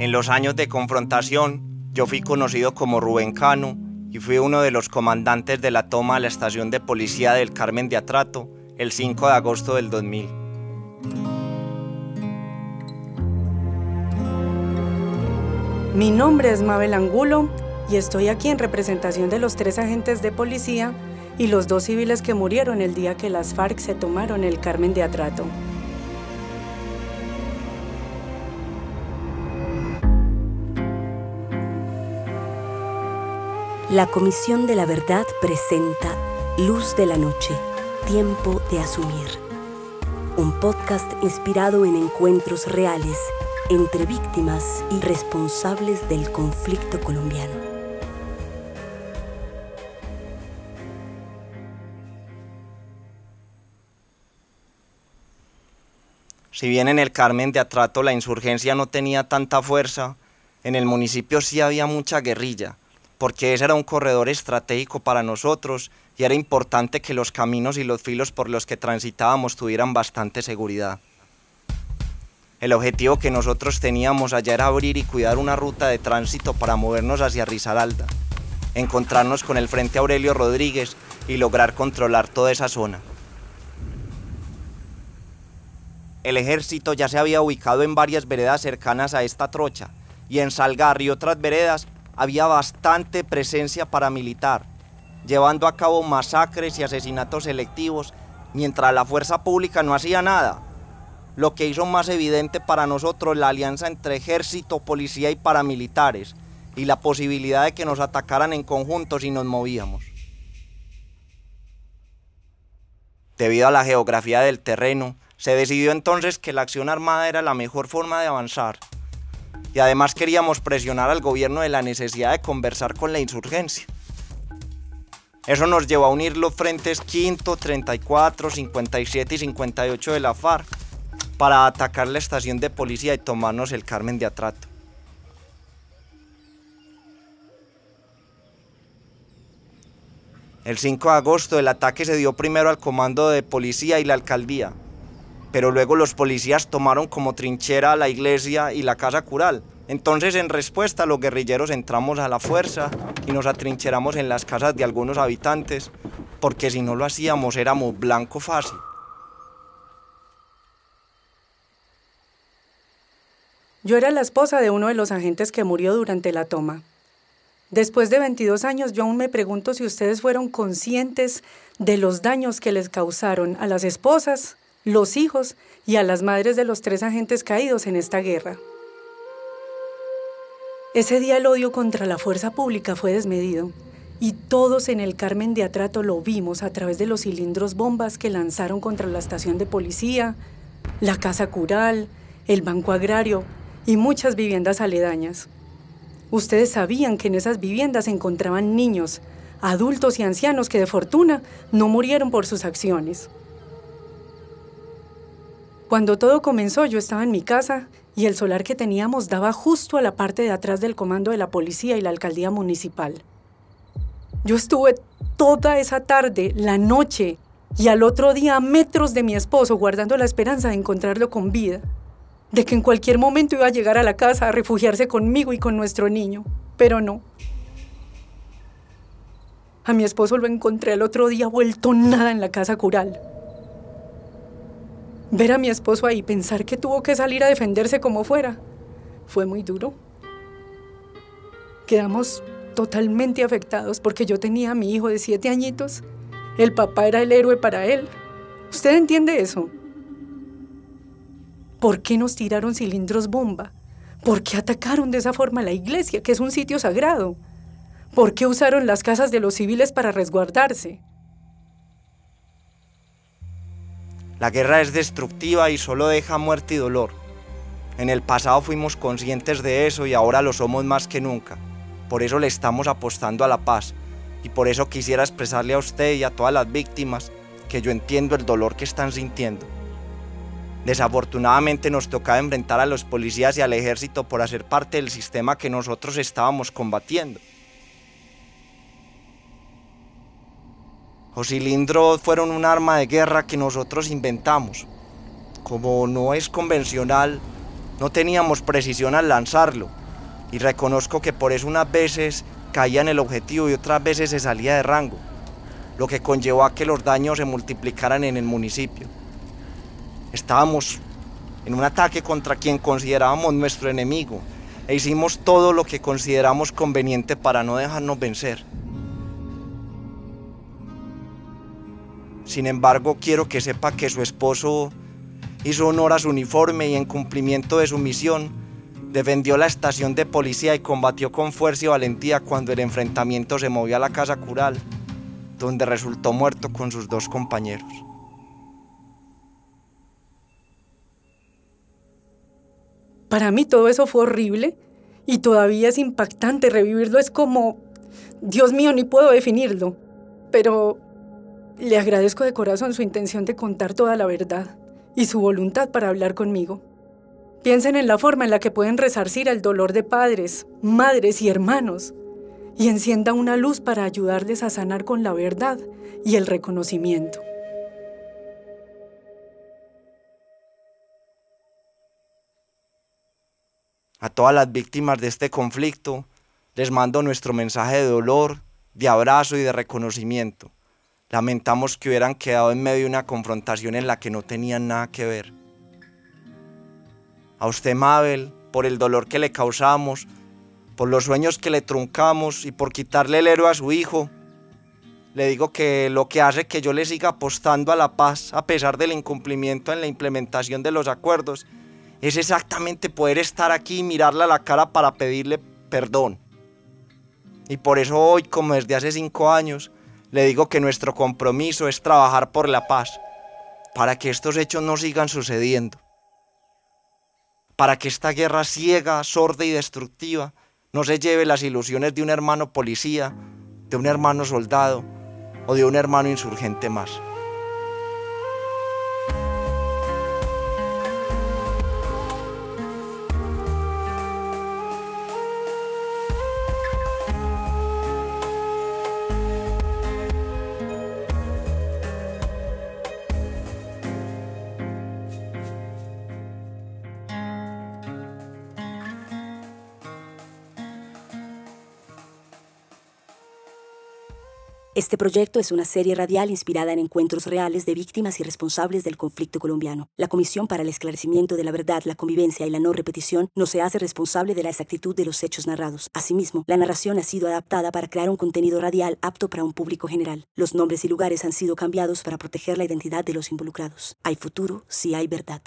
En los años de confrontación, yo fui conocido como Rubén Cano y fui uno de los comandantes de la toma a la estación de policía del Carmen de Atrato el 5 de agosto del 2000. Mi nombre es Mabel Angulo y estoy aquí en representación de los tres agentes de policía y los dos civiles que murieron el día que las FARC se tomaron el Carmen de Atrato. La Comisión de la Verdad presenta Luz de la Noche, Tiempo de Asumir. Un podcast inspirado en encuentros reales entre víctimas y responsables del conflicto colombiano. Si bien en el Carmen de Atrato la insurgencia no tenía tanta fuerza, en el municipio sí había mucha guerrilla porque ese era un corredor estratégico para nosotros y era importante que los caminos y los filos por los que transitábamos tuvieran bastante seguridad. El objetivo que nosotros teníamos allá era abrir y cuidar una ruta de tránsito para movernos hacia Risaralda, encontrarnos con el Frente Aurelio Rodríguez y lograr controlar toda esa zona. El ejército ya se había ubicado en varias veredas cercanas a esta trocha y en Salgar y otras veredas había bastante presencia paramilitar, llevando a cabo masacres y asesinatos selectivos, mientras la fuerza pública no hacía nada, lo que hizo más evidente para nosotros la alianza entre ejército, policía y paramilitares, y la posibilidad de que nos atacaran en conjunto si nos movíamos. Debido a la geografía del terreno, se decidió entonces que la acción armada era la mejor forma de avanzar y además queríamos presionar al gobierno de la necesidad de conversar con la insurgencia. Eso nos llevó a unir los frentes quinto, 34, 57 y 58 de la FARC para atacar la estación de policía y tomarnos el Carmen de Atrato. El 5 de agosto el ataque se dio primero al comando de policía y la alcaldía, pero luego los policías tomaron como trinchera la iglesia y la casa cural. Entonces, en respuesta, los guerrilleros entramos a la fuerza y nos atrincheramos en las casas de algunos habitantes, porque si no lo hacíamos éramos blanco fácil. Yo era la esposa de uno de los agentes que murió durante la toma. Después de 22 años, yo aún me pregunto si ustedes fueron conscientes de los daños que les causaron a las esposas los hijos y a las madres de los tres agentes caídos en esta guerra. Ese día el odio contra la fuerza pública fue desmedido y todos en el Carmen de Atrato lo vimos a través de los cilindros bombas que lanzaron contra la estación de policía, la casa cural, el banco agrario y muchas viviendas aledañas. Ustedes sabían que en esas viviendas se encontraban niños, adultos y ancianos que de fortuna no murieron por sus acciones. Cuando todo comenzó yo estaba en mi casa y el solar que teníamos daba justo a la parte de atrás del comando de la policía y la alcaldía municipal. Yo estuve toda esa tarde, la noche y al otro día a metros de mi esposo guardando la esperanza de encontrarlo con vida, de que en cualquier momento iba a llegar a la casa a refugiarse conmigo y con nuestro niño, pero no. A mi esposo lo encontré al otro día vuelto nada en la casa cural. Ver a mi esposo ahí, pensar que tuvo que salir a defenderse como fuera, fue muy duro. Quedamos totalmente afectados porque yo tenía a mi hijo de siete añitos. El papá era el héroe para él. ¿Usted entiende eso? ¿Por qué nos tiraron cilindros bomba? ¿Por qué atacaron de esa forma la iglesia, que es un sitio sagrado? ¿Por qué usaron las casas de los civiles para resguardarse? La guerra es destructiva y solo deja muerte y dolor. En el pasado fuimos conscientes de eso y ahora lo somos más que nunca. Por eso le estamos apostando a la paz. Y por eso quisiera expresarle a usted y a todas las víctimas que yo entiendo el dolor que están sintiendo. Desafortunadamente nos tocaba enfrentar a los policías y al ejército por hacer parte del sistema que nosotros estábamos combatiendo. Los cilindros fueron un arma de guerra que nosotros inventamos. Como no es convencional, No teníamos precisión al lanzarlo y reconozco que por eso unas veces caía en el objetivo y otras veces se salía de rango, lo que conllevó a que los daños se multiplicaran en el municipio. Estábamos en un ataque contra quien considerábamos nuestro enemigo e hicimos todo lo que consideramos conveniente para no dejarnos vencer. Sin embargo, quiero que sepa que su esposo hizo honor a su uniforme y en cumplimiento de su misión, defendió la estación de policía y combatió con fuerza y valentía cuando el enfrentamiento se movió a la casa cural, donde resultó muerto con sus dos compañeros. Para mí todo eso fue horrible y todavía es impactante revivirlo. Es como, Dios mío, ni puedo definirlo. Pero le agradezco de corazón su intención de contar toda la verdad y su voluntad para hablar conmigo. Piensen en la forma en la que pueden resarcir el dolor de padres, madres y hermanos y encienda una luz para ayudarles a sanar con la verdad y el reconocimiento. A todas las víctimas de este conflicto les mando nuestro mensaje de dolor, de abrazo y de reconocimiento. Lamentamos que hubieran quedado en medio de una confrontación en la que no tenían nada que ver. A usted, Mabel, por el dolor que le causamos, por los sueños que le truncamos y por quitarle el héroe a su hijo, le digo que lo que hace que yo le siga apostando a la paz a pesar del incumplimiento en la implementación de los acuerdos es exactamente poder estar aquí y mirarle a la cara para pedirle perdón. Y por eso hoy, como desde hace cinco años, le digo que nuestro compromiso es trabajar por la paz, para que estos hechos no sigan sucediendo, para que esta guerra ciega, sorda y destructiva no se lleve las ilusiones de un hermano policía, de un hermano soldado o de un hermano insurgente más. Este proyecto es una serie radial inspirada en encuentros reales de víctimas y responsables del conflicto colombiano. La Comisión para el Esclarecimiento de la Verdad, la Convivencia y la No Repetición no se hace responsable de la exactitud de los hechos narrados. Asimismo, la narración ha sido adaptada para crear un contenido radial apto para un público general. Los nombres y lugares han sido cambiados para proteger la identidad de los involucrados. Hay futuro si hay verdad.